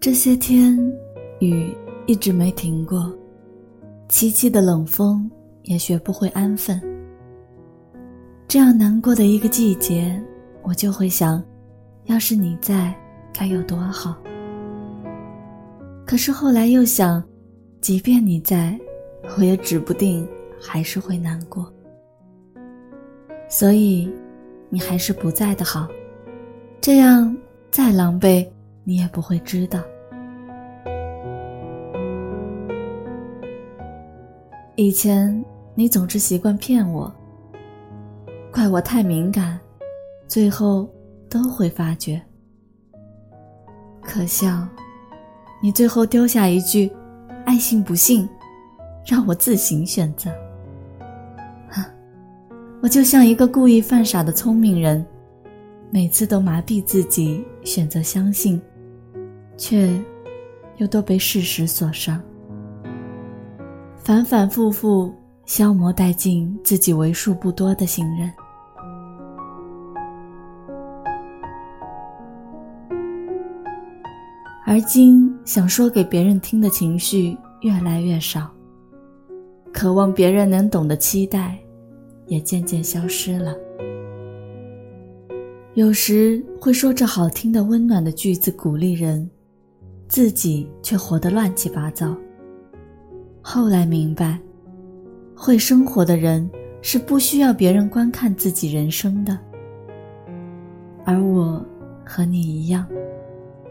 这些天，雨一直没停过，凄凄的冷风也学不会安分。这样难过的一个季节，我就会想，要是你在，该有多好。可是后来又想，即便你在，我也指不定还是会难过。所以，你还是不在的好，这样再狼狈，你也不会知道。以前你总是习惯骗我，怪我太敏感，最后都会发觉。可笑。你最后丢下一句“爱信不信”，让我自行选择。我就像一个故意犯傻的聪明人，每次都麻痹自己选择相信，却又都被事实所伤，反反复复消磨殆尽自己为数不多的信任。而今想说给别人听的情绪越来越少，渴望别人能懂的期待，也渐渐消失了。有时会说着好听的温暖的句子鼓励人，自己却活得乱七八糟。后来明白，会生活的人是不需要别人观看自己人生的，而我和你一样。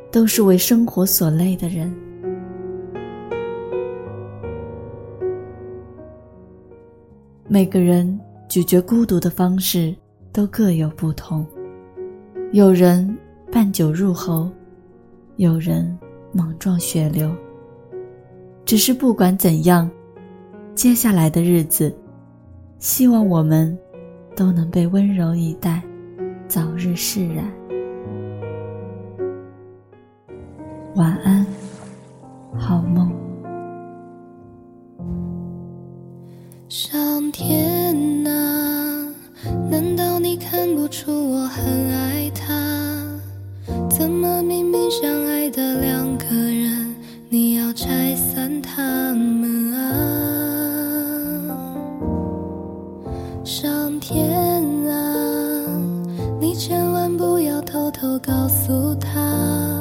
都是为生活所累的人。每个人咀嚼孤独的方式都各有不同，有人半酒入喉，有人莽撞血流。只是不管怎样，接下来的日子，希望我们都能被温柔以待，早日释然。晚安，好梦。上天怎么明明相爱的两个人，你要拆散他们啊？上天啊，你千万不要偷偷告诉他，